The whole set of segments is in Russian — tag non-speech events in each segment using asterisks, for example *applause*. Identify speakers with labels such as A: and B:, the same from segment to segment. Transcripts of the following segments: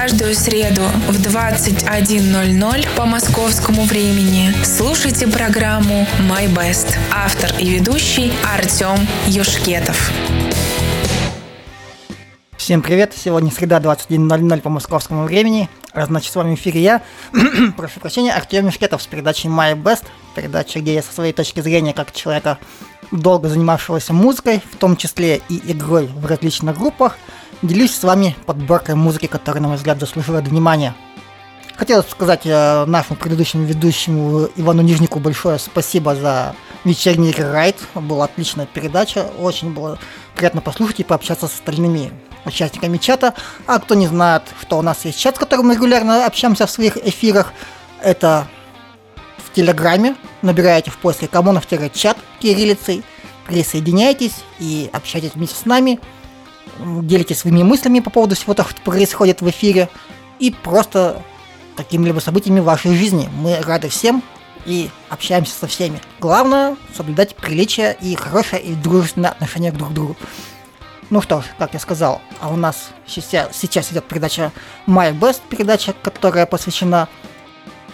A: каждую среду в 21.00 по московскому времени слушайте программу «My Best». Автор и ведущий Артем Юшкетов.
B: Всем привет! Сегодня среда 21.00 по московскому времени. Значит, с вами в эфире я, *clears throat* прошу прощения, Артем Юшкетов с передачей My Best. Передача, где я со своей точки зрения, как человека, долго занимавшегося музыкой, в том числе и игрой в различных группах – делюсь с вами подборкой музыки, которая, на мой взгляд, заслуживает внимания. Хотел сказать э, нашему предыдущему ведущему Ивану Нижнику большое спасибо за вечерний райд. Была отличная передача, очень было приятно послушать и пообщаться с остальными участниками чата. А кто не знает, что у нас есть чат, с которым мы регулярно общаемся в своих эфирах, это в Телеграме. Набираете в поиске коммунов-чат кириллицей, присоединяйтесь и общайтесь вместе с нами – делитесь своими мыслями по поводу всего того, что происходит в эфире, и просто какими-либо событиями в вашей жизни. Мы рады всем и общаемся со всеми. Главное соблюдать приличие и хорошее и дружественное отношение друг к другу. Ну что ж, как я сказал, а у нас сейчас, идет передача My Best, передача, которая посвящена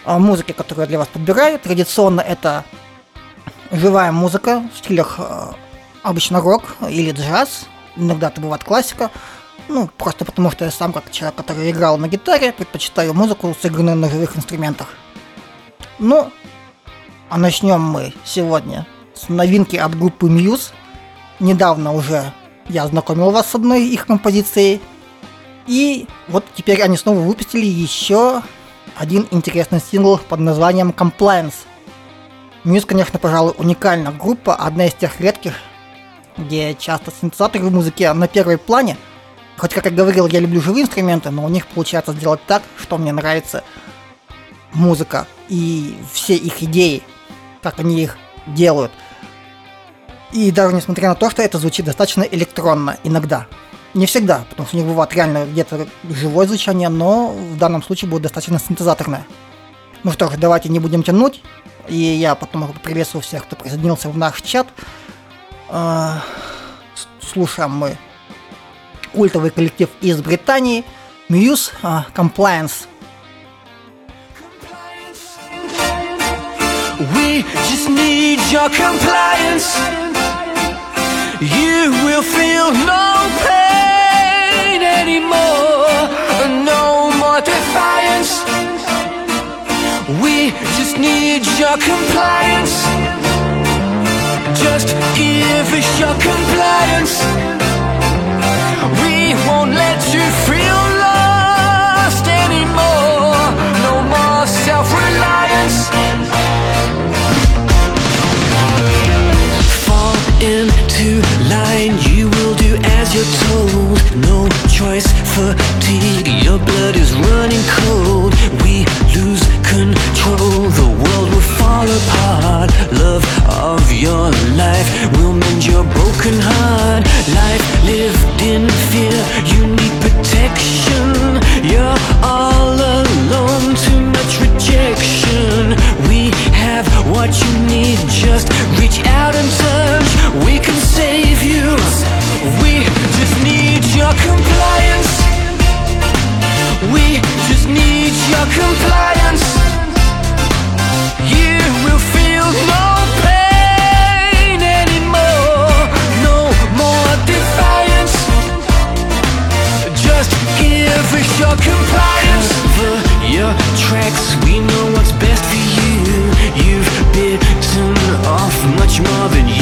B: а, музыке, которую я для вас подбираю. Традиционно это живая музыка в стилях а, обычно рок или джаз, иногда это бывает классика. Ну, просто потому что я сам, как человек, который играл на гитаре, предпочитаю музыку, сыгранную на живых инструментах. Ну, а начнем мы сегодня с новинки от группы Muse. Недавно уже я знакомил вас с одной их композицией. И вот теперь они снова выпустили еще один интересный сингл под названием Compliance. Muse, конечно, пожалуй, уникальная группа, одна из тех редких, где часто синтезаторы в музыке на первой плане. Хоть, как я говорил, я люблю живые инструменты, но у них получается сделать так, что мне нравится музыка и все их идеи, как они их делают. И даже несмотря на то, что это звучит достаточно электронно иногда. Не всегда, потому что у них бывает реально где-то живое звучание, но в данном случае будет достаточно синтезаторное. Ну что ж, давайте не будем тянуть. И я потом приветствую всех, кто присоединился в наш чат. А, слушаем мы культовый коллектив из Британии Muse uh, Compliance. We just need your compliance. You will feel no pain anymore, no more defiance. We just need your compliance. Just give us your compliance. We won't let you feel lost anymore. No more self-reliance. Fall into line, you will do as you're told. No choice, fatigue, your blood is running cold. We lose control, the world will fall apart. Love of your life will mend your broken heart. Life lived in fear, you need protection. You're all alone, too much rejection. We have what you need, just reach out and touch. We can save you, we just need your compliance. We just need your compliance we know what's best for you. You've bitten off much more than you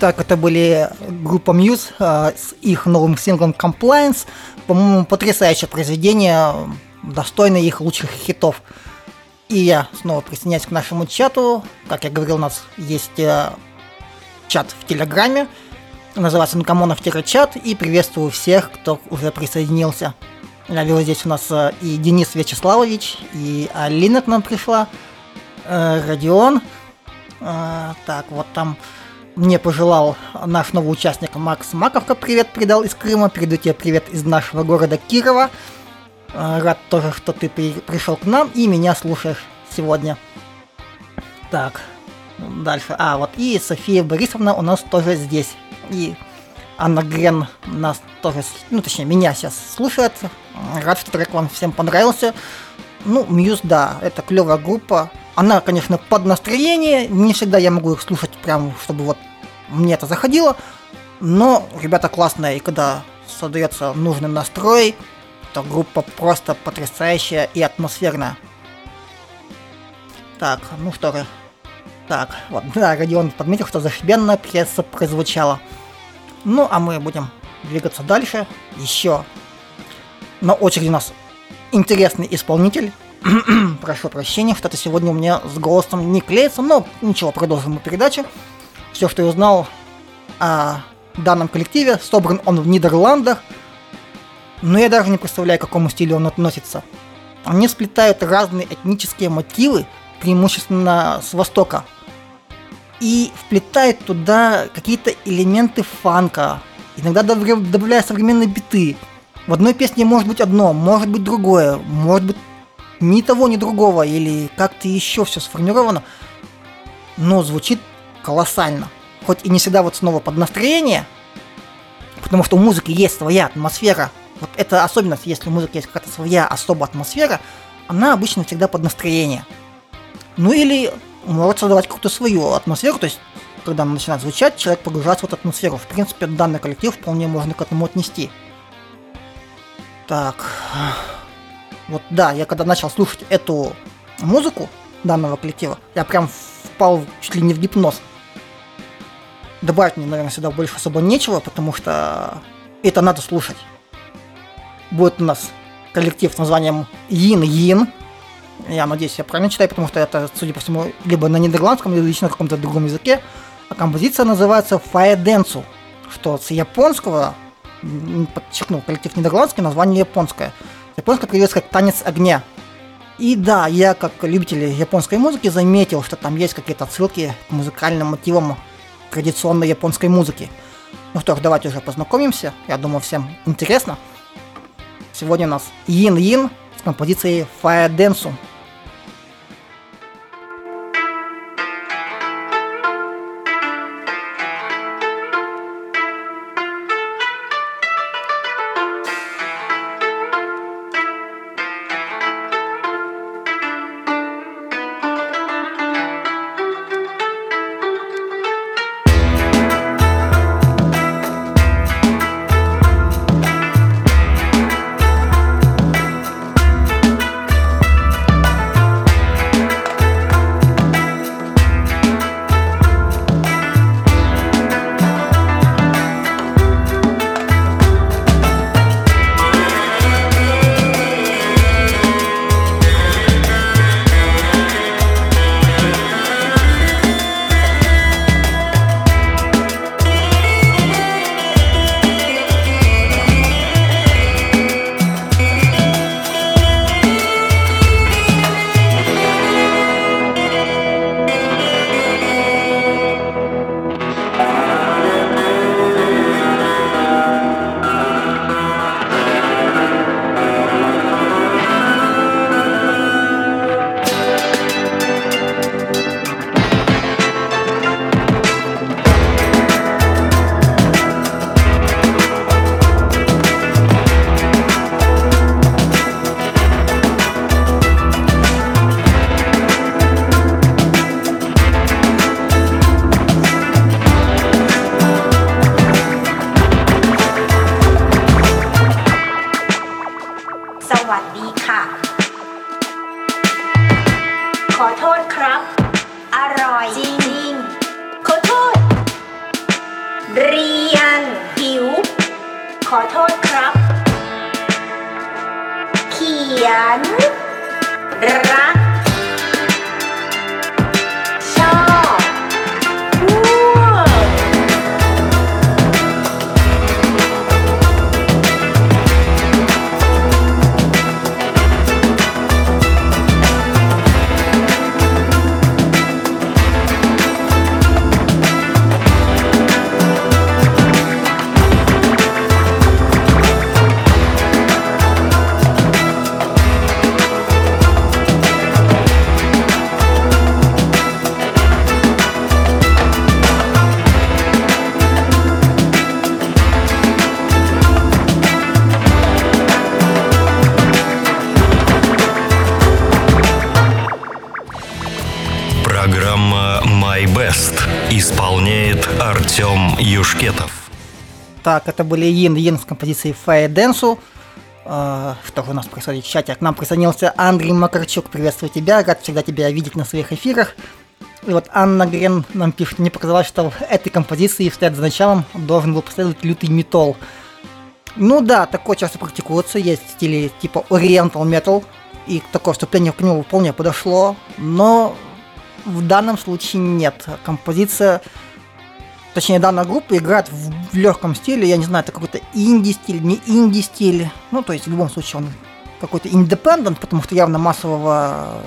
B: Итак, это были группа Muse э, с их новым синглом Compliance. По-моему, потрясающее произведение, достойное их лучших хитов. И я снова присоединяюсь к нашему чату. Как я говорил, у нас есть э, чат в Телеграме. Называется Накамонов-чат. И приветствую всех, кто уже присоединился. Я видел здесь у нас э, и Денис Вячеславович, и Алина к нам пришла, э, Родион. Э, так, вот там мне пожелал наш новый участник Макс Маковка привет передал из Крыма. Передаю тебе привет из нашего города Кирова. Э, Рад тоже, что ты при- пришел к нам и меня слушаешь сегодня. Так, дальше. А, вот и София Борисовна у нас тоже здесь. И Анна Грен нас тоже, ну точнее, меня сейчас слушает. Рад, что трек вам всем понравился. Ну, Мьюз, да, это клевая группа. Она, конечно, под настроение. Не всегда я могу их слушать прям, чтобы вот мне это заходило. Но ребята классные, и когда создается нужный настрой, то группа просто потрясающая и атмосферная. Так, ну что же. Так, вот, *laughs* да, Родион подметил, что зашибенная пьеса прозвучала. Ну, а мы будем двигаться дальше. Еще на очереди у нас интересный исполнитель. *clears throat* Прошу прощения, что-то сегодня у меня с голосом не клеится, но ничего, продолжим мы передачу. Все, что я узнал о данном коллективе, собран он в Нидерландах, но я даже не представляю, к какому стилю он относится. Они сплетают разные этнические мотивы, преимущественно с Востока, и вплетает туда какие-то элементы фанка, иногда добавля- добавляя современные биты. В одной песне может быть одно, может быть другое, может быть ни того, ни другого, или как-то еще все сформировано, но звучит колоссально. Хоть и не всегда вот снова под настроение, потому что у музыки есть своя атмосфера. Вот это особенность, если у музыки есть какая-то своя особая атмосфера, она обычно всегда под настроение. Ну или может создавать какую-то свою атмосферу, то есть когда она начинает звучать, человек погружается в эту атмосферу. В принципе, данный коллектив вполне можно к этому отнести. Так. Вот да, я когда начал слушать эту музыку данного коллектива, я прям впал чуть ли не в гипноз. Добавить мне, наверное, сюда больше особо нечего, потому что это надо слушать. Будет у нас коллектив с названием Yin Yin. Я надеюсь, я правильно читаю, потому что это, судя по всему, либо на нидерландском, либо на каком-то другом языке. А композиция называется Fire Dance, что с японского, подчеркнул, коллектив нидерландский, название японское. Японское переводится как «танец огня». И да, я как любитель японской музыки заметил, что там есть какие-то отсылки к музыкальным мотивам традиционной японской музыки. Ну что ж, давайте уже познакомимся. Я думаю, всем интересно. Сегодня у нас Yin Yin с композицией Fire Dance.
C: «My Best». Исполняет Артем Юшкетов.
B: Так, это были Йин Йин с композицией Fire Dance. Э, что же у нас происходит в чате? К нам присоединился Андрей Макарчук. Приветствую тебя, рад всегда тебя видеть на своих эфирах. И вот Анна Грен нам пишет, мне показалось, что в этой композиции вслед за началом должен был последовать лютый металл. Ну да, такое часто практикуется, есть стили типа Oriental Metal, и такое вступление к нему вполне подошло, но в данном случае нет. Композиция, точнее данная группа играет в, легком стиле, я не знаю, это какой-то инди-стиль, не инди-стиль, ну то есть в любом случае он какой-то independent, потому что явно массового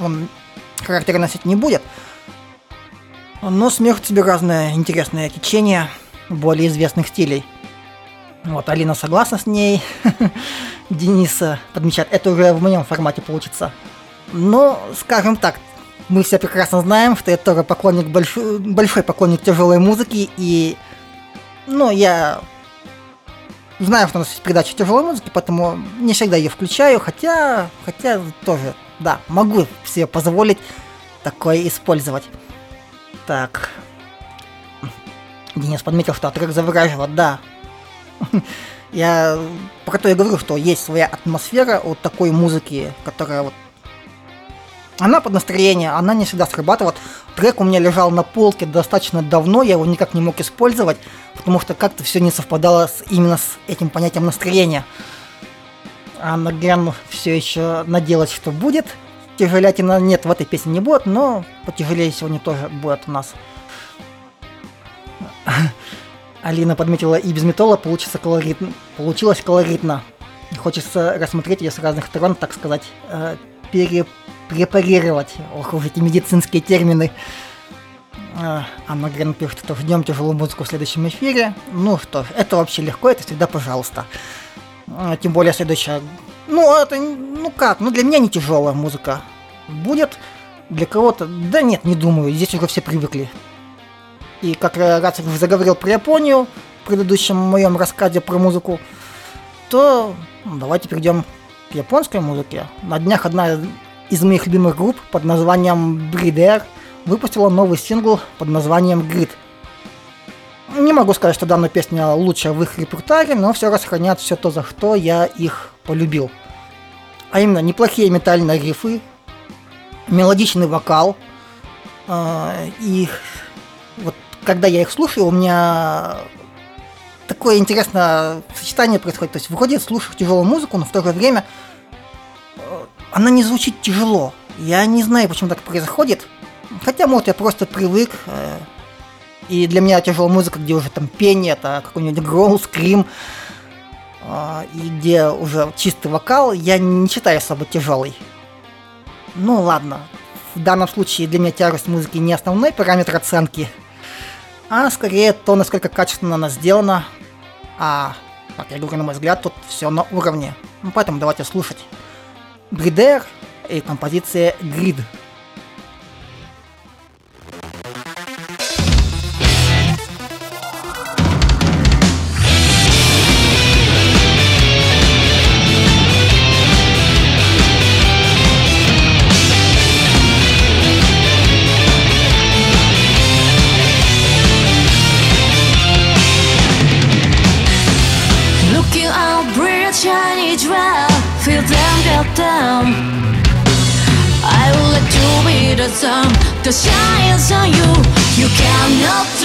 B: он характера носить не будет. Но смех себе разное интересное течение более известных стилей. Вот, Алина согласна с ней. *laughs* Дениса подмечает, это уже в моем формате получится. Но, скажем так, мы все прекрасно знаем, что я тоже поклонник большой, большой поклонник тяжелой музыки, и ну, я знаю, что у нас есть передача тяжелой музыки, поэтому не всегда ее включаю, хотя, хотя тоже, да, могу себе позволить такое использовать. Так. Денис подметил, что трек завораживает, да. *laughs* Я про то и говорю, что есть своя атмосфера от такой музыки, которая вот она под настроение, она не всегда срабатывает. Трек у меня лежал на полке достаточно давно, я его никак не мог использовать, потому что как-то все не совпадало с, именно с этим понятием настроения. А Наген все еще надеялась, что будет. Тяжелятина нет, в этой песне не будет, но потяжелее сегодня тоже будет у нас. *laughs* Алина подметила, и без металла получится колоритно. Получилось колоритно. Хочется рассмотреть ее с разных сторон, так сказать, э, пере, препарировать. Ох уж эти медицинские термины. Анна Грен пишет, что ждем тяжелую музыку в следующем эфире. Ну что ж, это вообще легко, это всегда пожалуйста. Э, тем более следующая... Ну, это, ну как, ну для меня не тяжелая музыка. Будет для кого-то... Да нет, не думаю, здесь уже все привыкли. И как раз я заговорил про Японию в предыдущем моем рассказе про музыку, то давайте перейдем к японской музыке. На днях одна из моих любимых групп под названием Breeder выпустила новый сингл под названием Grid. Не могу сказать, что данная песня лучшая в их репертуаре, но все расхранят все то, за что я их полюбил. А именно, неплохие метальные рифы, мелодичный вокал, э, и вот когда я их слушаю, у меня такое интересное сочетание происходит. То есть выходит, слушаю тяжелую музыку, но в то же время она не звучит тяжело. Я не знаю, почему так происходит. Хотя, может, я просто привык. Э, и для меня тяжелая музыка, где уже там пение, это какой-нибудь гроул, скрим, э, и где уже чистый вокал, я не считаю особо тяжелый. Ну ладно, в данном случае для меня тяжесть музыки не основной параметр оценки – а скорее то, насколько качественно она сделана. А, как я говорю, на мой взгляд, тут все на уровне. Ну, поэтому давайте слушать. Бридер и композиция Грид.
D: That shines on you. You cannot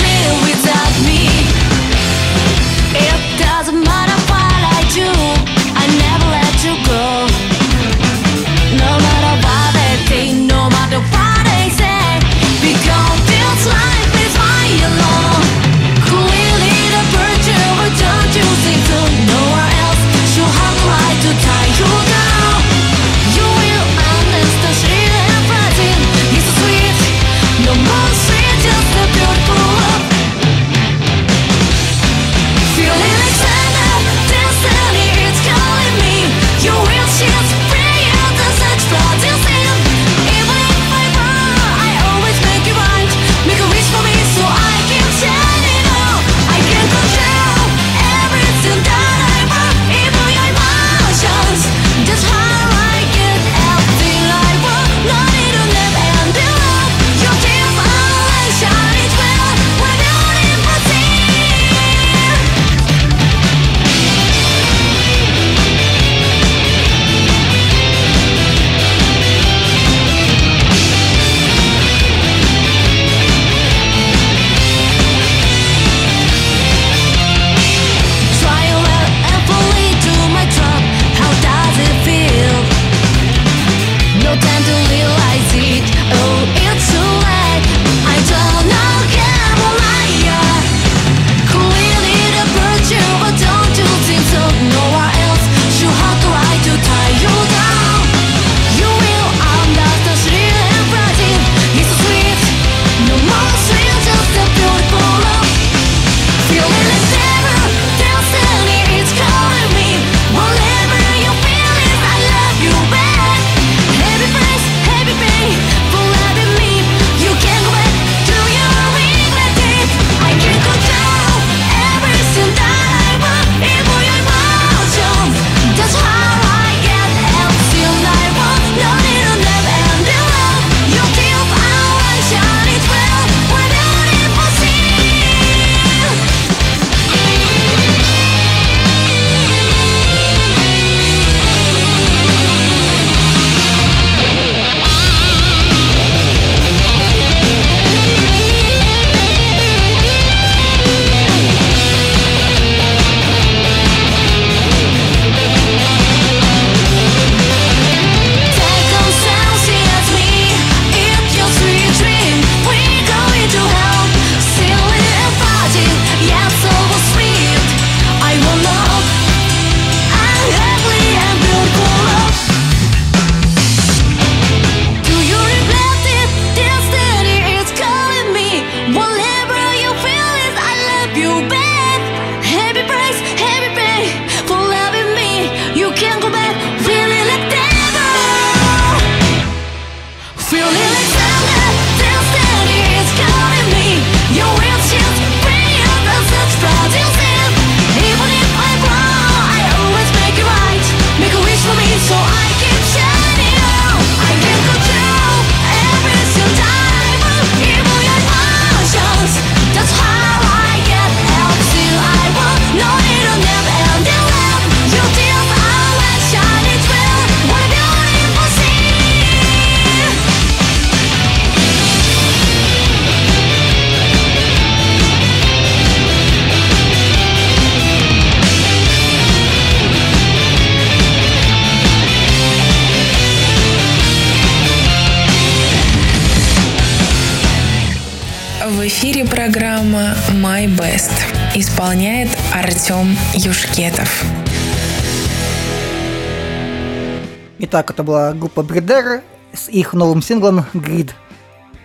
B: Итак, это была группа Бридер с их новым синглом «Грид».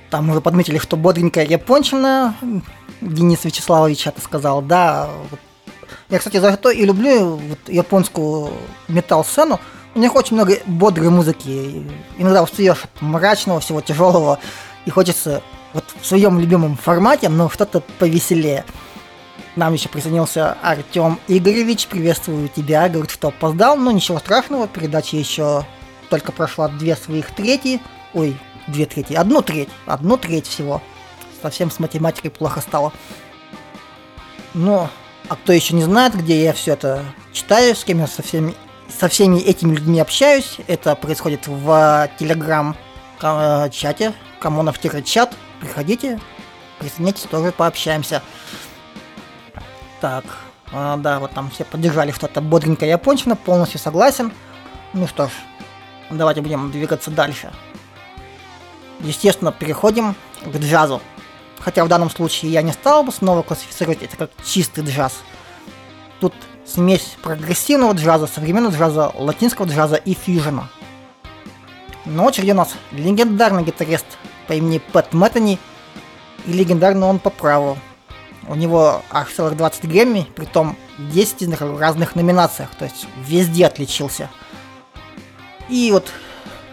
B: Там уже подметили, что бодренькая япончина. Денис Вячеславович это сказал, да. Я, кстати, за это и люблю вот японскую метал-сцену. У них очень много бодрой музыки. Иногда устаешь от мрачного, всего тяжелого. И хочется вот в своем любимом формате, но что-то повеселее. Нам еще присоединился Артем Игоревич. Приветствую тебя. Говорит, что опоздал. Но ничего страшного. Передача еще только прошла две своих трети. Ой, две трети. Одну треть. Одну треть всего. Совсем с математикой плохо стало. Но, а кто еще не знает, где я все это читаю, с кем я со всеми, со всеми этими людьми общаюсь, это происходит в телеграм-чате, коммунов-чат. Приходите, присоединяйтесь, тоже пообщаемся. Так, а, да, вот там все поддержали что-то бодренькое япончина, полностью согласен. Ну что ж, давайте будем двигаться дальше. Естественно, переходим к джазу. Хотя в данном случае я не стал бы снова классифицировать это как чистый джаз. Тут смесь прогрессивного джаза, современного джаза, латинского джаза и фьюжена. На очереди у нас легендарный гитарист по имени Пэт Мэттани, и легендарный он по праву. У него аж целых 20 Грэмми, притом 10 в разных номинациях, то есть везде отличился. И вот,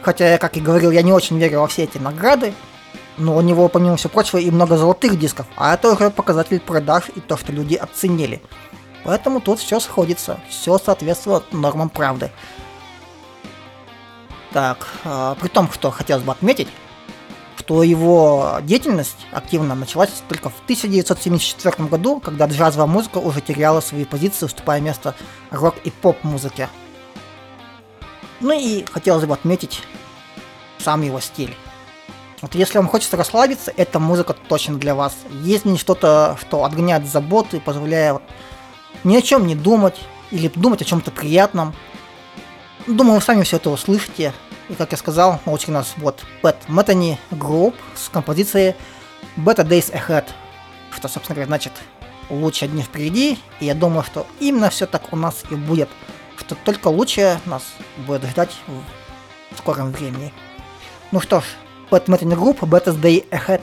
B: хотя я, как и говорил, я не очень верю во все эти награды, но у него, помимо всего прочего, и много золотых дисков, а это уже показатель продаж и то, что люди оценили. Поэтому тут все сходится, все соответствует нормам правды. Так, э, при том, что хотелось бы отметить, что его деятельность активно началась только в 1974 году, когда джазовая музыка уже теряла свои позиции, уступая место рок и поп-музыке. Ну и хотелось бы отметить сам его стиль. Вот если вам хочется расслабиться, эта музыка точно для вас. Есть в ней что-то, что отгоняет заботу и позволяет ни о чем не думать или думать о чем-то приятном. Думаю, вы сами все это услышите. И как я сказал, очереди у нас вот Пэт Мэттани Group с композицией Better Days Ahead. Что, собственно говоря, значит лучшие дни впереди. И я думаю, что именно все так у нас и будет. Что только лучшее нас будет ждать в скором времени. Ну что ж, Мэттани Group Better Day Ahead.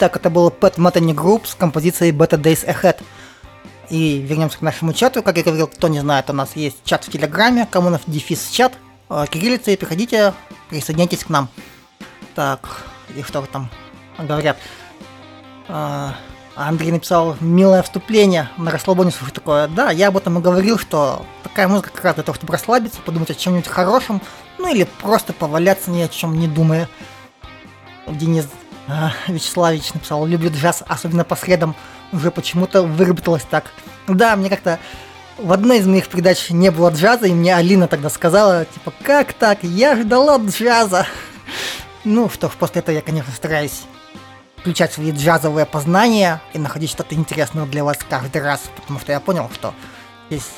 B: Итак, это был Pet Metheny Group с композицией Better Days Ahead. И вернемся к нашему чату. Как я говорил, кто не знает, у нас есть чат в Телеграме, Коммунов дефис чат, э, кириллица, и приходите, присоединяйтесь к нам. Так, и что там говорят? А, Андрей написал милое вступление на расслабоне слушать такое. Да, я об этом и говорил, что такая музыка как раз для того, чтобы расслабиться, подумать о чем-нибудь хорошем, ну или просто поваляться ни о чем не думая. Денис Вячеславович написал, люблю джаз, особенно по средам, уже почему-то выработалось так. Да, мне как-то в одной из моих передач не было джаза, и мне Алина тогда сказала, типа, как так, я ждала джаза. Ну что ж, после этого я, конечно, стараюсь включать свои джазовые познания и находить что-то интересное для вас каждый раз, потому что я понял, что здесь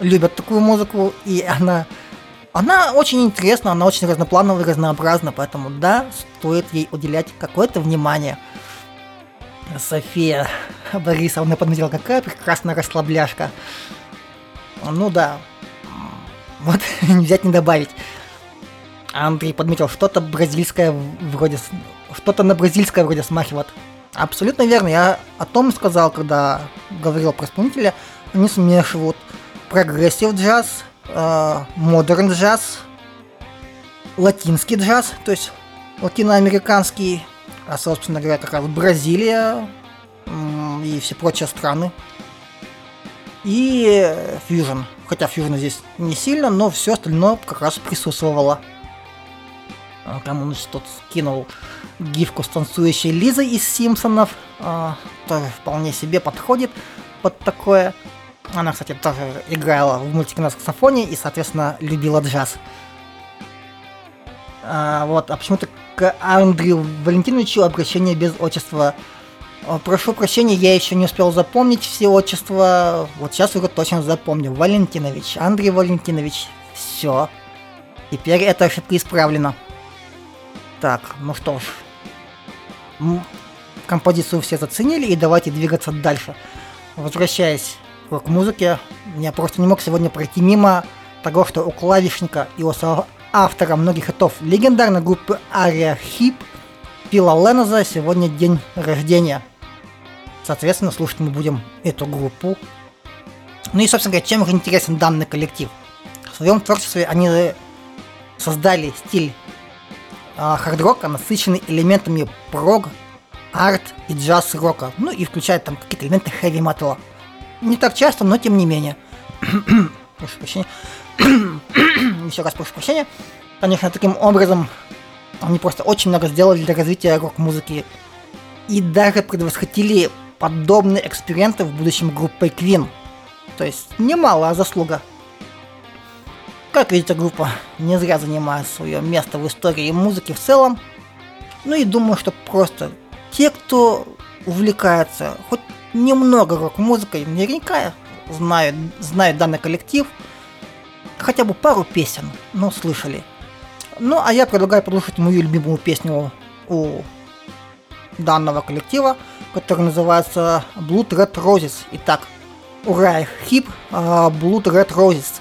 B: любят такую музыку, и она, она очень интересна, она очень разноплановая, разнообразна, поэтому да, стоит ей уделять какое-то внимание. София Борисовна подметила, какая прекрасная расслабляшка. Ну да, вот *laughs* не взять не добавить. Андрей подметил, что-то бразильское вроде... Что-то на бразильское вроде смахивает. Абсолютно верно. Я о том сказал, когда говорил про исполнителя. Они смешивают прогрессив джаз, модерн джаз, латинский джаз, то есть латиноамериканский, а, собственно говоря, как раз Бразилия и все прочие страны. И фьюжн. Хотя фьюжн здесь не сильно, но все остальное как раз присутствовало. А, Там он тут скинул гифку с танцующей Лизой из Симпсонов. а, Тоже вполне себе подходит под такое. Она, кстати, тоже играла в мультике на саксофоне и, соответственно, любила джаз. А, вот, а почему-то к Андрею Валентиновичу обращение без отчества. Прошу прощения, я еще не успел запомнить все отчества. Вот сейчас уже точно запомню. Валентинович, Андрей Валентинович. Все. Теперь эта ошибка исправлена. Так, ну что ж. Композицию все заценили, и давайте двигаться дальше. Возвращаясь рок-музыке, я просто не мог сегодня пройти мимо того, что у клавишника и у автора многих хитов легендарной группы Ария Хип Пила Ленноза сегодня день рождения. Соответственно, слушать мы будем эту группу. Ну и, собственно говоря, чем же интересен данный коллектив? В своем творчестве они создали стиль а, хард-рока, насыщенный элементами прог, арт и джаз-рока. Ну и включает там какие-то элементы хэви-металла. Не так часто, но тем не менее. *coughs* прошу прощения. *coughs* Еще раз прошу прощения. Конечно, таким образом они просто очень много сделали для развития рок-музыки. И даже предвосхитили подобные эксперименты в будущем группой Queen. То есть немалая заслуга. Как видите, группа не зря занимает свое место в истории музыки в целом. Ну и думаю, что просто те, кто увлекается хоть немного рок-музыкой, наверняка знают, знают данный коллектив. Хотя бы пару песен, но слышали. Ну, а я предлагаю послушать мою любимую песню у данного коллектива, которая называется Blood Red Roses. Итак, ура, хип, а, Blood Red Roses.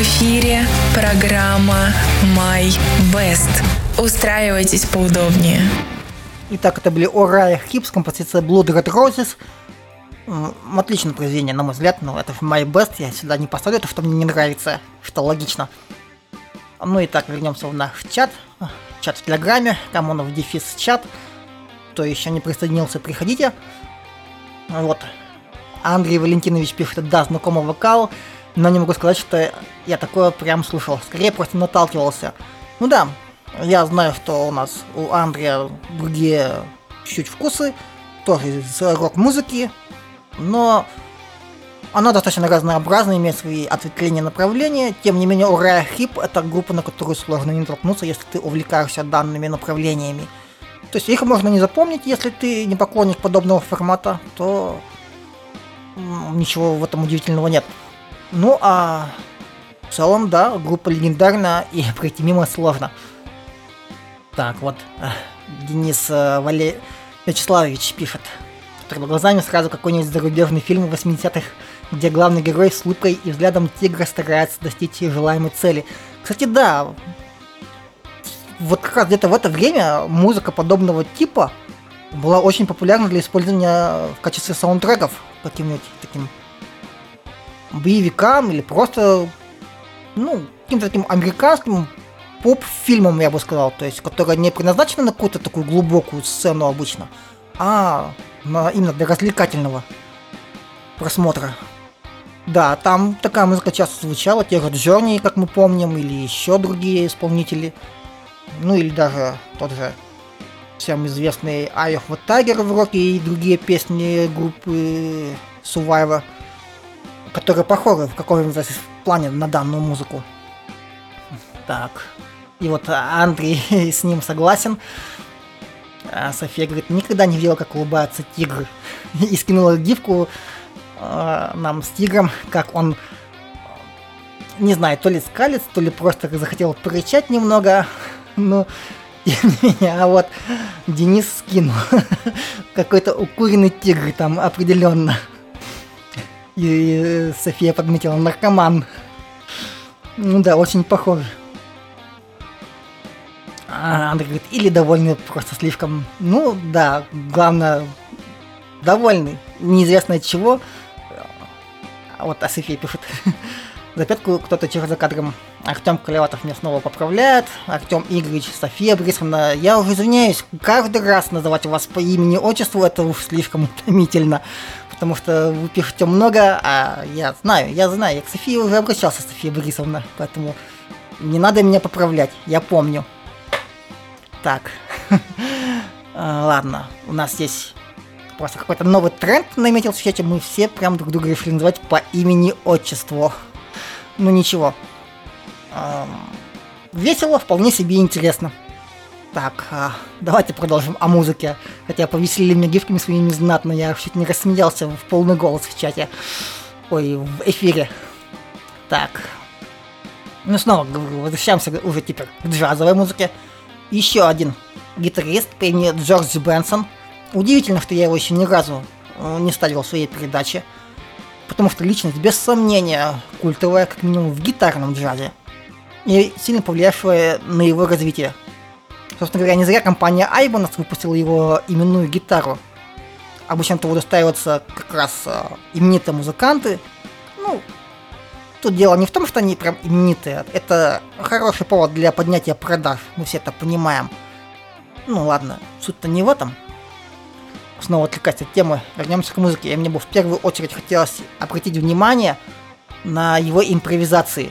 A: В эфире программа My Best. Устраивайтесь поудобнее.
B: Итак, это были Орая Хип с композицией Blood Red Roses. Отличное произведение, на мой взгляд, но это My Best, я сюда не поставлю, это что мне не нравится, что логично. Ну и так, вернемся в наш чат, чат в Телеграме, Камонов дефис чат. Кто еще не присоединился, приходите. Вот. Андрей Валентинович пишет, да, знакомый вокал, но не могу сказать, что я такое прям слушал. Скорее просто наталкивался. Ну да, я знаю, что у нас у Андрея другие чуть вкусы, тоже из рок-музыки, но она достаточно разнообразна, имеет свои ответвления направления. Тем не менее, Урая Хип – это группа, на которую сложно не натолкнуться, если ты увлекаешься данными направлениями. То есть их можно не запомнить, если ты не поклонник подобного формата, то ничего в этом удивительного нет. Ну а в целом, да, группа легендарна *laughs* и пройти мимо сложно. Так, вот э, Денис э, Вале... Вячеславович пишет. Перед глазами сразу какой-нибудь зарубежный фильм 80-х, где главный герой с улыбкой и взглядом тигра старается достичь желаемой цели. Кстати, да, вот как раз где-то в это время музыка подобного типа была очень популярна для использования в качестве саундтреков каким-нибудь таким боевикам или просто, ну, каким-то таким американским поп-фильмом, я бы сказал, то есть, которая не предназначена на какую-то такую глубокую сцену обычно, а на, именно для развлекательного просмотра. Да, там такая музыка часто звучала, те же Джорни, как мы помним, или еще другие исполнители. Ну или даже тот же всем известный Eye of в роке и другие песни группы Survivor, которые похожи в каком-то плане на данную музыку. Так. И вот Андрей *laughs* с ним согласен. А София говорит, никогда не видела, как улыбаются тигры. *laughs* И скинула гифку э, нам с тигром, как он, не знаю, то ли скалец, то ли просто захотел порычать немного. *laughs* Ну, тем не менее, а вот Денис скинул. Какой-то укуренный тигр там определенно. И София подметила наркоман. Ну да, очень похоже. А Андрей говорит, или довольны просто слишком, ну да, главное, довольны, неизвестно от чего. А вот Асифия пишет, *laughs* за пятку кто-то через за кадром. Артем Колеватов меня снова поправляет. Артем Игоревич, София Борисовна, я уже извиняюсь, каждый раз называть вас по имени отчеству, это уж слишком утомительно. Потому что вы пишете много, а я знаю, я знаю, я к Софии уже обращался, София Борисовна, поэтому не надо меня поправлять, я помню. Так. А, *laughs* Ладно, у нас есть просто какой-то новый тренд наметился в чате. Мы все прям друг друга решили называть по имени отчеству. Ну ничего. Ам, Весело, вполне себе интересно. Так, а, давайте продолжим о музыке. Хотя повеселили меня гифками своими знатно, я чуть не рассмеялся в полный голос в чате. Ой, в эфире. Так. Ну снова возвращаемся уже теперь к джазовой музыке. Еще один гитарист по имени Джордж Бенсон. Удивительно, что я его еще ни разу э, не ставил в своей передаче. Потому что личность, без сомнения, культовая, как минимум, в гитарном джазе. И сильно повлиявшая на его развитие. Собственно говоря, не зря компания Ibanez выпустила его именную гитару. Обычно то удостаиваются как раз э, именитые музыканты. Ну, тут дело не в том, что они прям именитые. Это хороший повод для поднятия продаж. Мы все это понимаем. Ну ладно, суть-то не в этом. Снова отвлекаясь от темы, вернемся к музыке. И мне бы в первую очередь хотелось обратить внимание на его импровизации.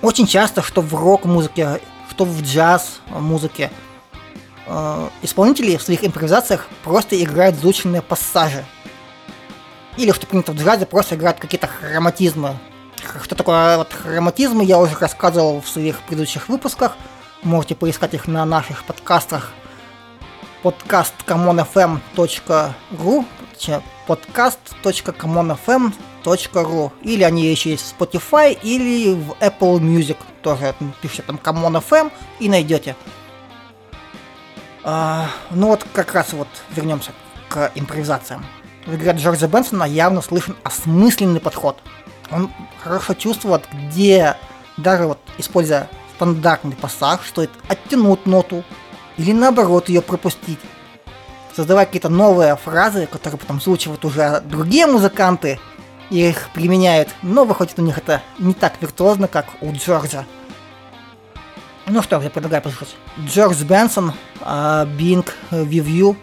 B: Очень часто, что в рок-музыке, что в джаз-музыке, э, исполнители в своих импровизациях просто играют звучные пассажи. Или, что принято в джазе, просто играют какие-то хроматизмы. Что такое вот хроматизмы, я уже рассказывал в своих предыдущих выпусках. Можете поискать их на наших подкастах подкаст commonfm.ru точнее, podcast.commonfm.ru или они еще есть в Spotify или в Apple Music тоже пишите там Common FM и найдете. А, ну вот как раз вот вернемся к импровизациям. В игре Джорджа Бенсона явно слышен осмысленный подход. Он хорошо чувствует, где даже вот используя стандартный пассаж, стоит оттянуть ноту или наоборот ее пропустить. Создавать какие-то новые фразы, которые потом звучивают уже другие музыканты их применяют, но выходит у них это не так виртуозно, как у Джорджа. Ну что, я предлагаю послушать. Джордж Бенсон, а, Being With You.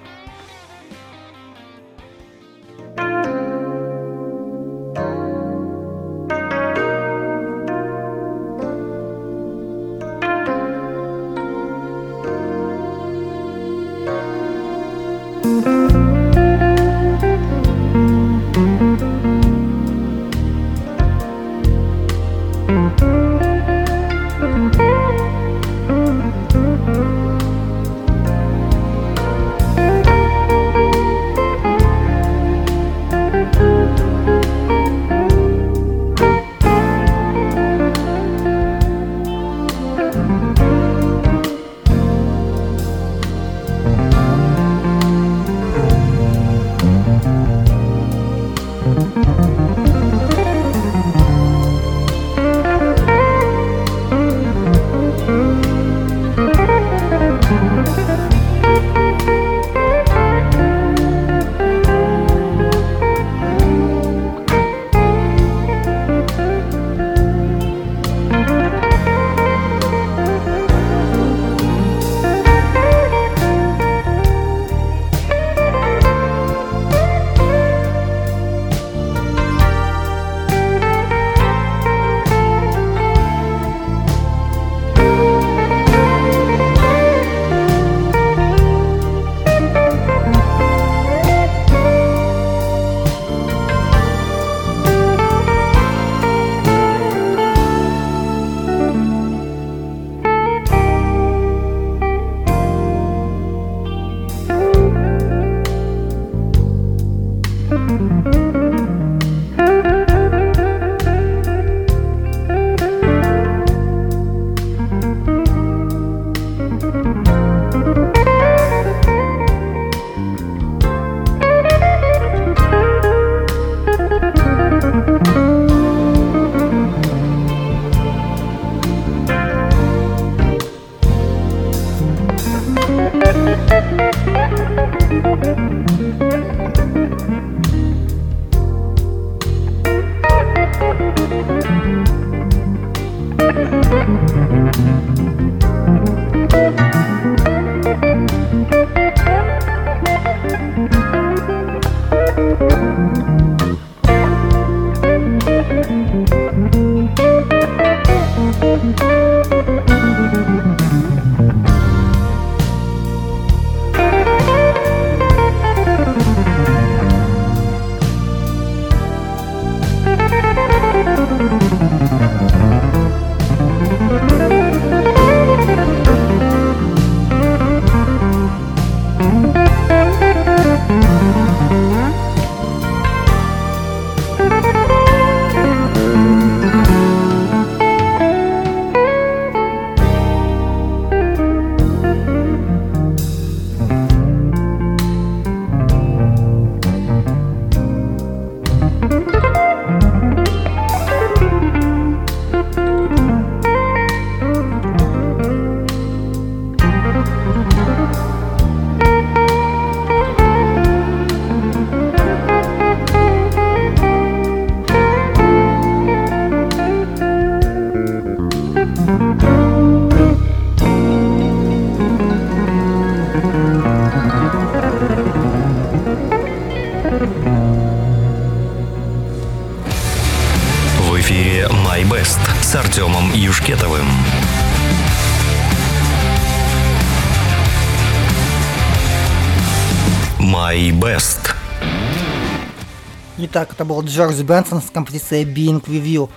B: Итак, это был Джордж Бенсон с композицией Being.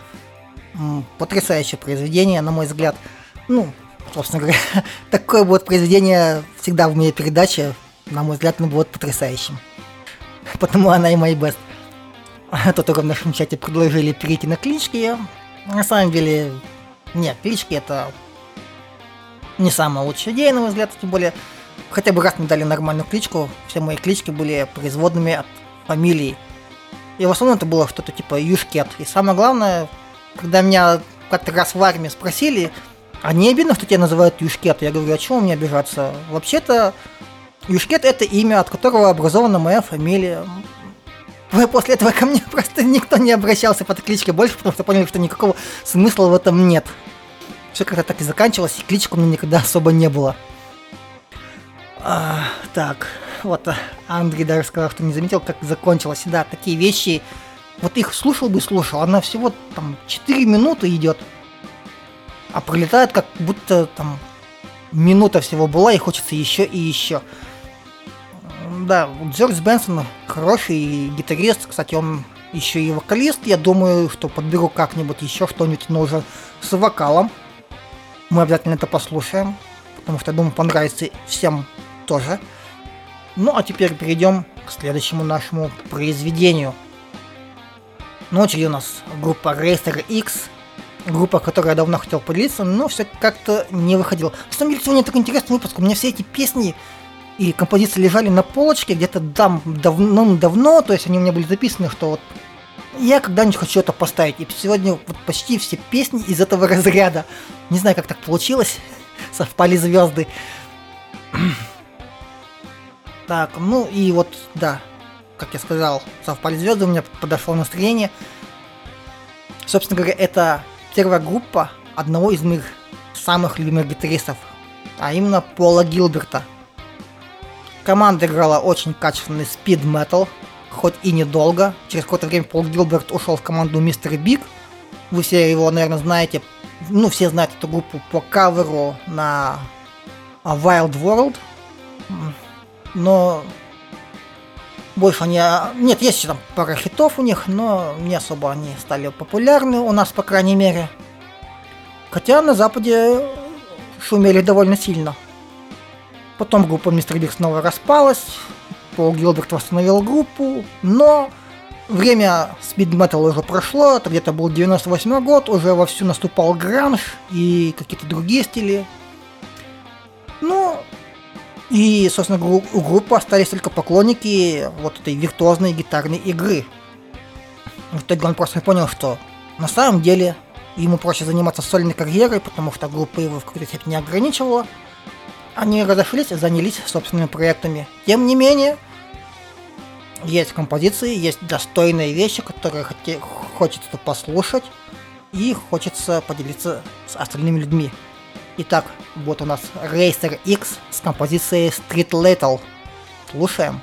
B: М, Потрясающее произведение, на мой взгляд. Ну, собственно говоря, *laughs* такое вот произведение всегда в моей передаче, на мой взгляд, оно будет потрясающим. Потому она и My Best. А то только в нашем чате предложили перейти на клички. На самом деле, нет, клички это не самая лучшая идея, на мой взгляд, тем более, хотя бы раз мне дали нормальную кличку, все мои клички были производными от фамилий И в основном это было что-то типа юшкет. И самое главное, когда меня как-то раз в армии спросили, а не обидно, что тебя называют юшкет? Я говорю, а чего мне обижаться? Вообще-то Юшкет это имя, от которого образована моя фамилия. После этого ко мне *laughs* просто никто не обращался под кличкой больше, потому что поняли, что никакого смысла в этом нет. Все как-то так и заканчивалось, и кличек у меня никогда особо не было. А, так, вот а, Андрей даже сказал, что не заметил, как закончилось. Да, такие вещи, вот их слушал бы слушал, она всего там 4 минуты идет, а пролетает как будто там минута всего была, и хочется еще и еще. Да, Джордж Бенсон хороший гитарист, кстати, он еще и вокалист. Я думаю, что подберу как-нибудь еще что-нибудь, но уже с вокалом. Мы обязательно это послушаем, потому что, я думаю, понравится всем тоже. Ну, а теперь перейдем к следующему нашему произведению. Очередь у нас группа Racer X, группа, которой я давно хотел поделиться, но все как-то не выходил. На самом деле, сегодня такой интересный выпуск. У меня все эти песни и композиции лежали на полочке где-то там давно-давно, то есть они у меня были записаны, что вот я когда-нибудь хочу это поставить. И сегодня вот почти все песни из этого разряда. Не знаю, как так получилось. *laughs* Совпали звезды. Так, ну и вот, да, как я сказал, совпали звезды, у меня подошло настроение. Собственно говоря, это первая группа одного из моих самых любимых гитаристов, а именно Пола Гилберта – Команда играла очень качественный спид метал, хоть и недолго. Через какое-то время Пол Гилберт ушел в команду Мистер Биг. Вы все его, наверное, знаете. Ну, все знают эту группу по каверу на Wild World. Но больше они... Нет, есть там пара хитов у них, но не особо они стали популярны у нас, по крайней мере. Хотя на Западе шумели довольно сильно. Потом группа Мистер Биг снова распалась, Пол Гилберт восстановил группу, но время спид метал уже прошло, это где-то был 98 год, уже вовсю наступал гранж и какие-то другие стили. Ну, и, собственно, у группы остались только поклонники вот этой виртуозной гитарной игры. В итоге он просто понял, что на самом деле ему проще заниматься сольной карьерой, потому что группа его в какой-то степени ограничивала, они разошлись и занялись собственными проектами. Тем не менее, есть композиции, есть достойные вещи, которые хоте- хочется послушать и хочется поделиться с остальными людьми. Итак, вот у нас Racer X с композицией Street Lethal. Слушаем.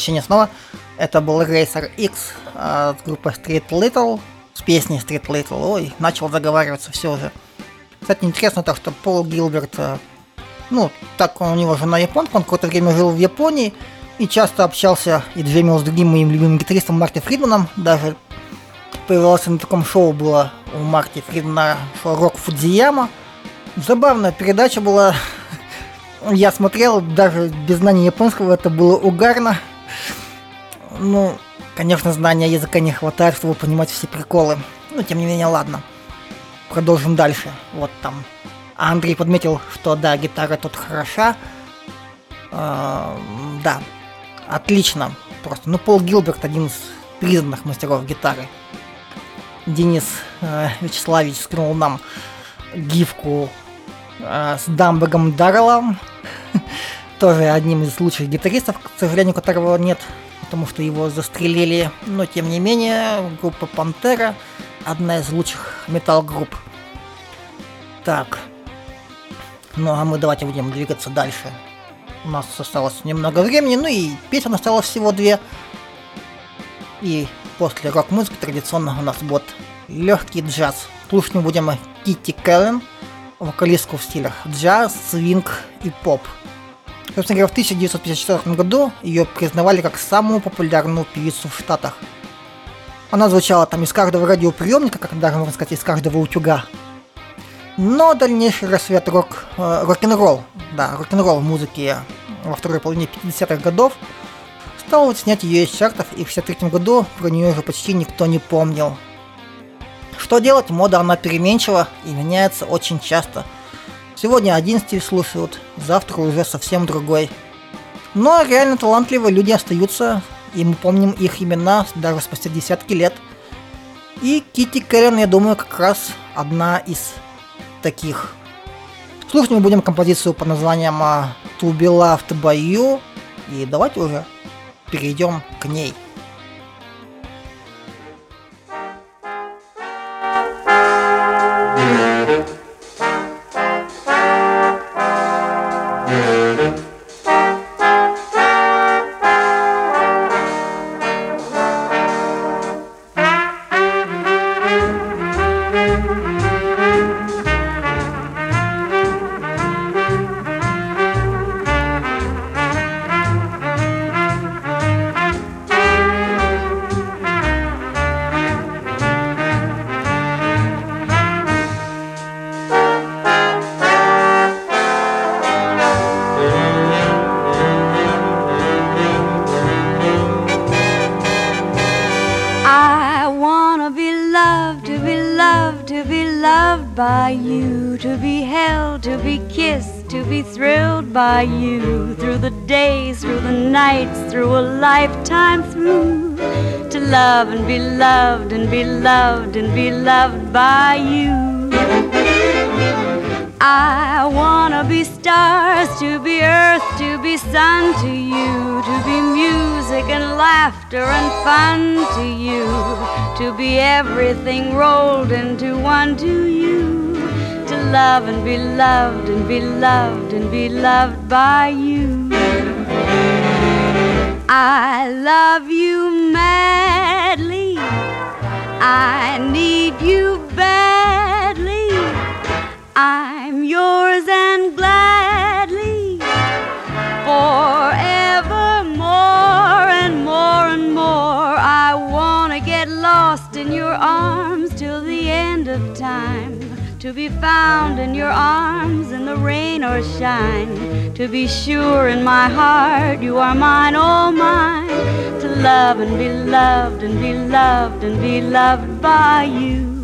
B: Прощения снова. Это был Racer X от группы Street Little с песней Street Little. Ой, начал заговариваться все уже. Кстати, интересно то, что Пол Гилберт, э, ну, так у него жена японка, он какое-то время жил в Японии и часто общался и джемил с другим моим любимым гитаристом Марти Фридманом. Даже появился на таком шоу было у Марти Фридмана шоу Рок Фудзияма. Забавная передача была. *laughs* Я смотрел, даже без знания японского это было угарно. Ну, конечно, знания языка не хватает, чтобы понимать все приколы. Но тем не менее, ладно. Продолжим дальше. Вот там. А Андрей подметил, что да, гитара тут хороша. А, да, отлично. Просто. Ну, Пол Гилберт один из признанных мастеров гитары. Денис э, Вячеславович скинул нам гифку э, с Дамбергом Дарреллом. *laughs* Тоже одним из лучших гитаристов, к сожалению, которого нет, потому что его застрелили. Но, тем не менее, группа Пантера одна из лучших метал-групп. Так. Ну, а мы давайте будем двигаться дальше. У нас осталось немного времени, ну и песен осталось всего две. И после рок-музыки традиционно у нас будет легкий джаз. Слушать мы будем Китти Кэллен, вокалистку в стилях джаз, свинг и поп. Собственно говоря, в 1954 году ее признавали как самую популярную певицу в Штатах. Она звучала там из каждого радиоприемника, как даже можно сказать, из каждого утюга. Но дальнейший рассвет рок, э, рок-н-ролл, да, рок-н-ролл музыки во второй половине 50-х годов стал вытеснять ее из чартов, и в 1963 году про нее уже почти никто не помнил. Что делать? Мода она переменчива и меняется очень часто. Сегодня один стиль слушают, завтра уже совсем другой. Но реально талантливые люди остаются, и мы помним их имена даже спустя десятки лет. И Кити Кэрен, я думаю, как раз одна из таких. Слушать мы будем композицию под названием а, To Be Loved By You. И давайте уже перейдем к ней.
D: Nights, through a lifetime through. To love and be loved and be loved and be loved by you. I wanna be stars, to be earth, to be sun to you, to be music and laughter and fun to you, to be everything rolled into one to you, to love and be loved and be loved and be loved by you. I love you madly, I need you badly. I'm yours and gladly forever more and more and more. I wanna get lost in your arms till the end of time. To be found in your arms in the rain or shine. To be sure in my heart you are mine, all mine. To love and be loved and be loved and be loved by you.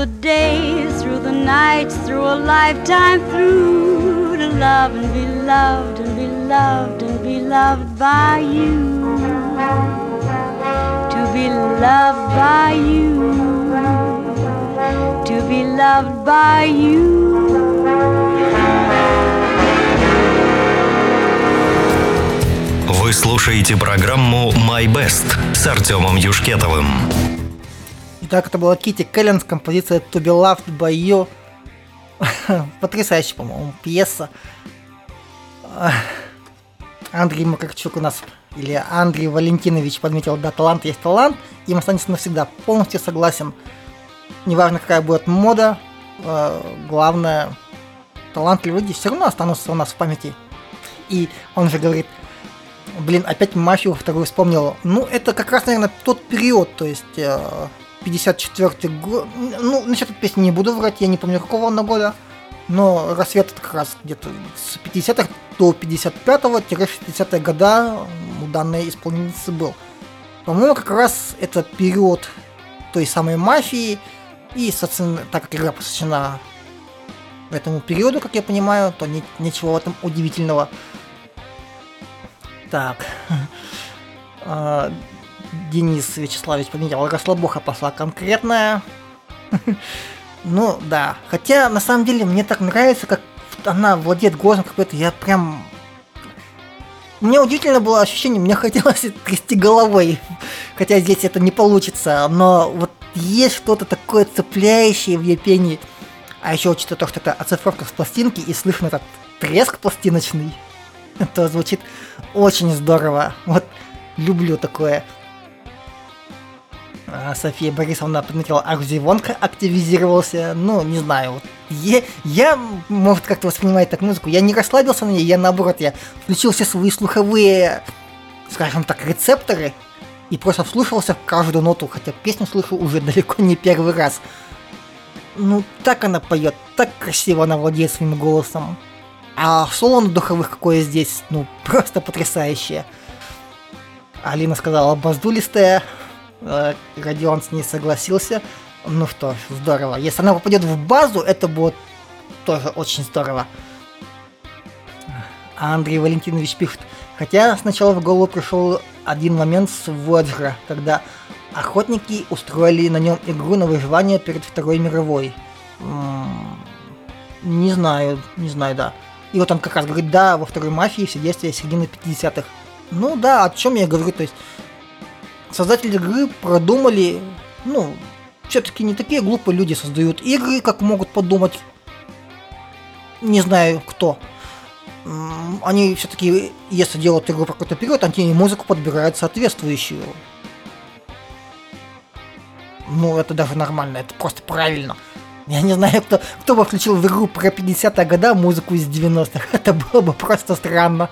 D: the days, through the nights, through a lifetime through. To love and be loved and be loved and be loved by you. To be loved by you. To be loved by you.
C: Вы слушаете программу My Best с Артемом Юшкетовым.
B: Итак, это была Кити Келлен с композицией To Be Loved by You. *laughs* Потрясающая, по-моему, пьеса. А, Андрей Макарчук у нас, или Андрей Валентинович подметил, да, талант есть талант, им останется навсегда. Полностью согласен. Неважно, какая будет мода, э, главное, талантливые люди все равно останутся у нас в памяти. И он же говорит, блин, опять мафию вторую вспомнил. Ну, это как раз, наверное, тот период, то есть э, 54 год. Ну, насчет этой песни не буду врать, я не помню какого она года. Но рассвет это как раз где-то с 50-х до 55-60-х года у данной исполнительницы был. По-моему, как раз это период той самой мафии, и, соответственно, так как игра посвящена этому периоду, как я понимаю, то ни- ничего в этом удивительного. Так. *laughs* Денис Вячеславович пометил, расслабуха пошла конкретная. *laughs* Ну, да. Хотя, на самом деле, мне так нравится, как она владеет голосом какой-то, я прям... Мне удивительно было ощущение, мне хотелось трясти головой. Хотя здесь это не получится, но вот есть что-то такое цепляющее в ее пении. А еще учитывая то, что это оцифровка с пластинки и слышно этот треск пластиночный, *laughs* то звучит очень здорово. Вот люблю такое. А, София Борисовна подметила, Арзивонка активизировался. Ну, не знаю. Вот я, я, может, как-то воспринимаю так музыку. Я не расслабился на ней, я наоборот, я включил все свои слуховые, скажем так, рецепторы и просто вслушивался в каждую ноту, хотя песню слышу уже *laughs* далеко не первый раз. Ну, так она поет, так красиво она владеет своим голосом. А соло на духовых какое здесь, ну, просто потрясающее. Алина сказала, баздулистая. Э, Родион с ней согласился. Ну что здорово. Если она попадет в базу, это будет тоже очень здорово. А Андрей Валентинович пишет, хотя сначала в голову пришел один момент с Воджера, когда охотники устроили на нем игру на выживание перед Второй мировой. Не знаю, не знаю, да. И вот он как раз говорит, да, во второй мафии все действия середины 50-х. Ну да, о чем я говорю, то есть создатели игры продумали, ну, все-таки не такие глупые люди создают игры, как могут подумать, не знаю кто. Они все-таки, если делают игру про какой-то период, они музыку подбирают соответствующую. Ну, это даже нормально, это просто правильно. Я не знаю, кто, кто бы включил в игру про 50-е года музыку из 90-х. *laughs* Это было бы просто странно.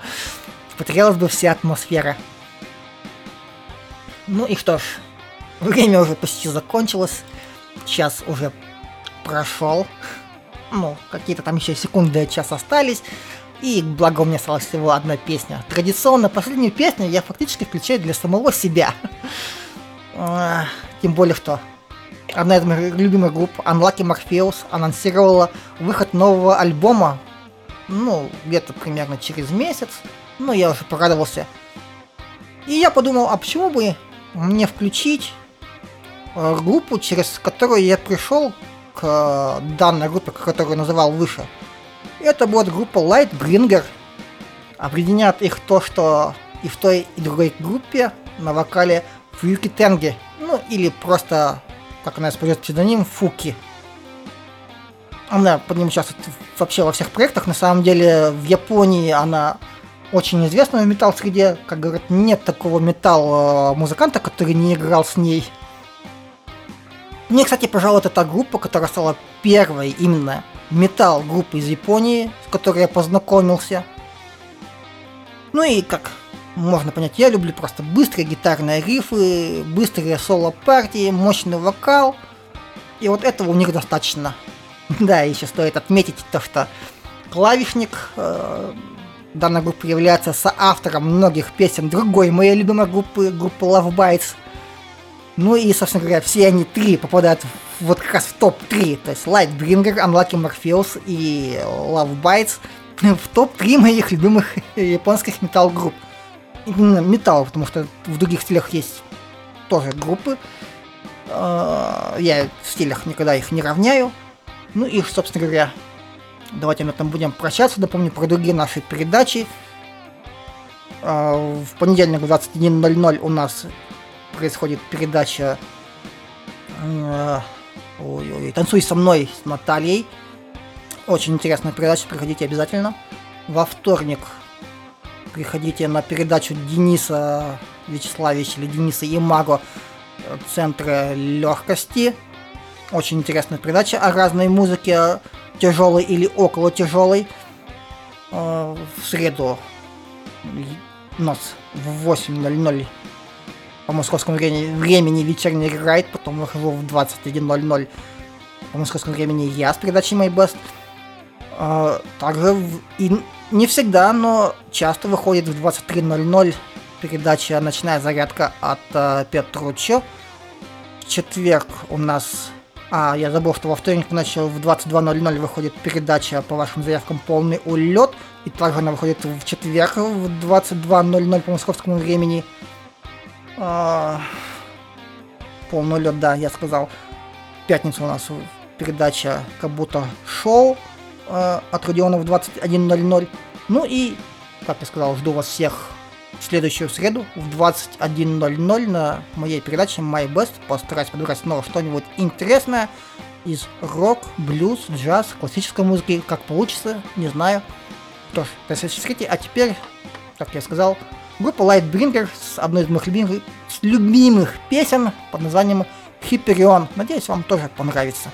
B: Потерялась бы вся атмосфера. Ну и что ж, время уже почти закончилось. Час уже прошел. Ну, какие-то там еще секунды от часа остались. И благо у меня осталась всего одна песня. Традиционно последнюю песню я фактически включаю для самого себя. А, Тем более, что одна из моих любимых групп Unlucky Morpheus анонсировала выход нового альбома. Ну, где-то примерно через месяц. Ну, я уже порадовался. И я подумал, а почему бы мне включить э, группу, через которую я пришел к э, данной группе, которую называл выше. Это будет группа Lightbringer. Объединяет их то, что и в той, и другой группе на вокале Фуюки Тенге. Ну, или просто, как она использует псевдоним, Фуки. Она под ним участвует вообще во всех проектах. На самом деле, в Японии она очень известна в металл-среде. Как говорят, нет такого металл-музыканта, который не играл с ней. Мне, кстати, пожалуй, это та группа, которая стала первой именно металл-группой из Японии, с которой я познакомился. Ну и как можно понять, я люблю просто быстрые гитарные рифы, быстрые соло-партии, мощный вокал. И вот этого у них достаточно. *laughs* Да, еще стоит отметить то, что клавишник э, данной группы является соавтором многих песен другой моей любимой группы, группы Love Bites. Ну и, собственно говоря, все они три попадают вот как раз в топ-3. То есть Lightbringer, Unlucky Morpheus и Love Bites *laughs* в топ-3 моих любимых *laughs* японских метал-групп. Именно металл, потому что в других стилях есть тоже группы. Э, Я в стилях никогда их не равняю. Ну и, собственно говоря, давайте на этом будем прощаться. Напомню про другие наши передачи. Э, В понедельник в 21.00 у нас происходит передача э, ой-ой, «Танцуй со мной» с Натальей. Очень интересная передача, приходите обязательно. Во вторник приходите на передачу Дениса Вячеславовича или Дениса Ямаго э, Центра легкости. Очень интересная передача о разной музыке, тяжелой или около тяжелой. Э, В среду у нас в 8.00 по московскому времени, времени вечерний райд, потом выхожу в 21.00 по московскому времени я с передачей My Best. А, Также в- и не всегда, но часто выходит в 23.00 передача «Ночная зарядка» от э, Петруччо. В четверг у нас... А, я забыл, что во вторник ночью в 22.00 выходит передача по вашим заявкам «Полный улет». И также она выходит в четверг в 22.00 по московскому времени. А, Полный улет, да, я сказал. В пятницу у нас передача как будто шоу э, от Родиона в 21.00. Ну и, как я сказал, жду вас всех в следующую среду в 21.00 на моей передаче My Best. Постараюсь подобрать снова что-нибудь интересное из рок, блюз, джаз, классической музыки, как получится, не знаю. Что ж, до следующей встречи, а теперь, как я сказал, группа Lightbringer с одной из моих любимых, любимых песен под названием Hyperion. Надеюсь, вам тоже понравится.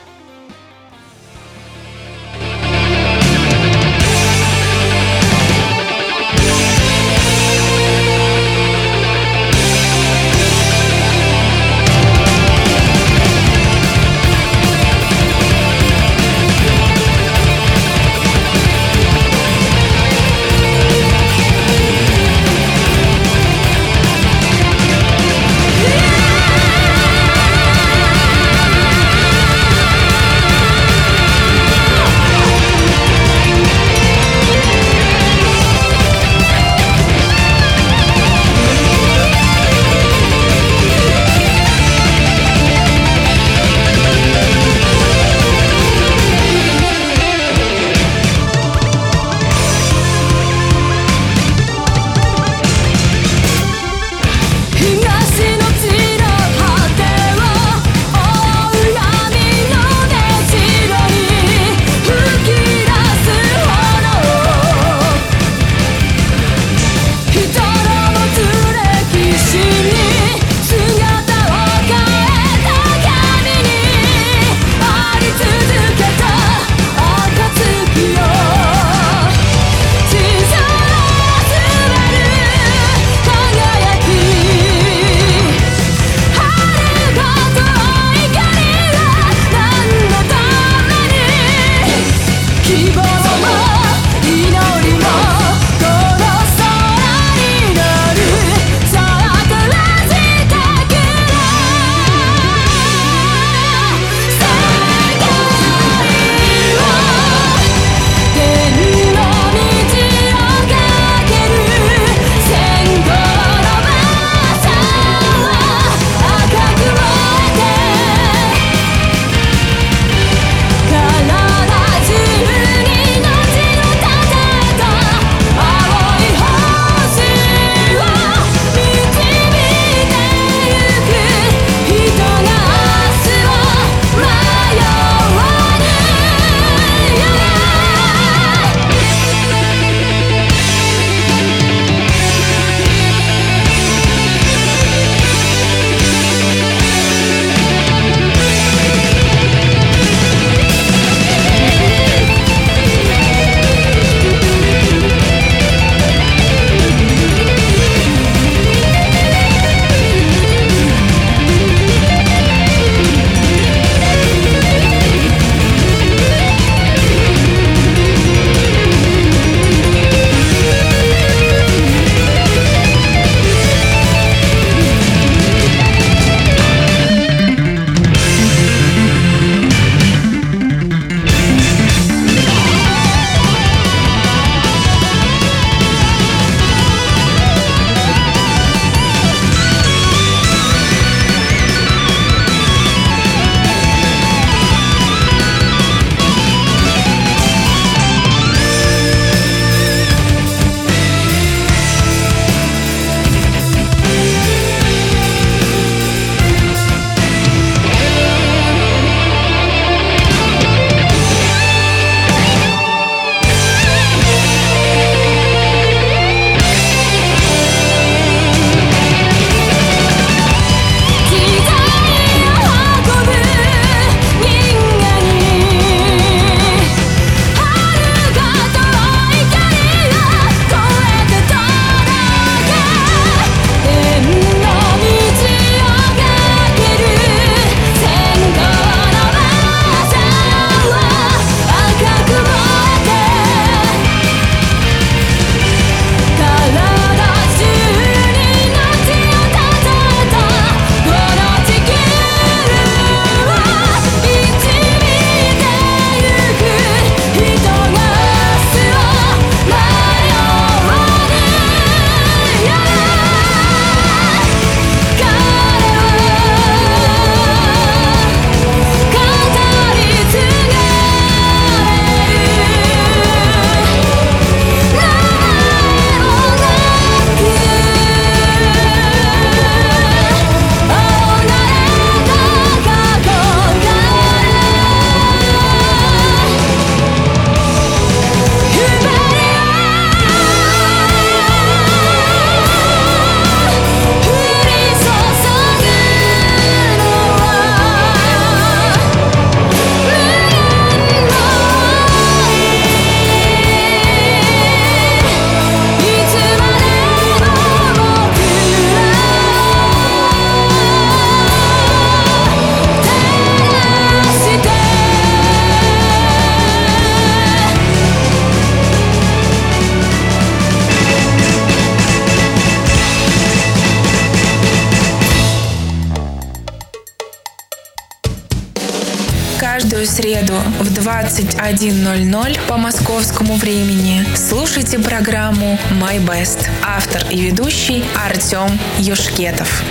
A: 21.00 по московскому времени слушайте программу «My Best». Автор и ведущий Артем Юшкетов.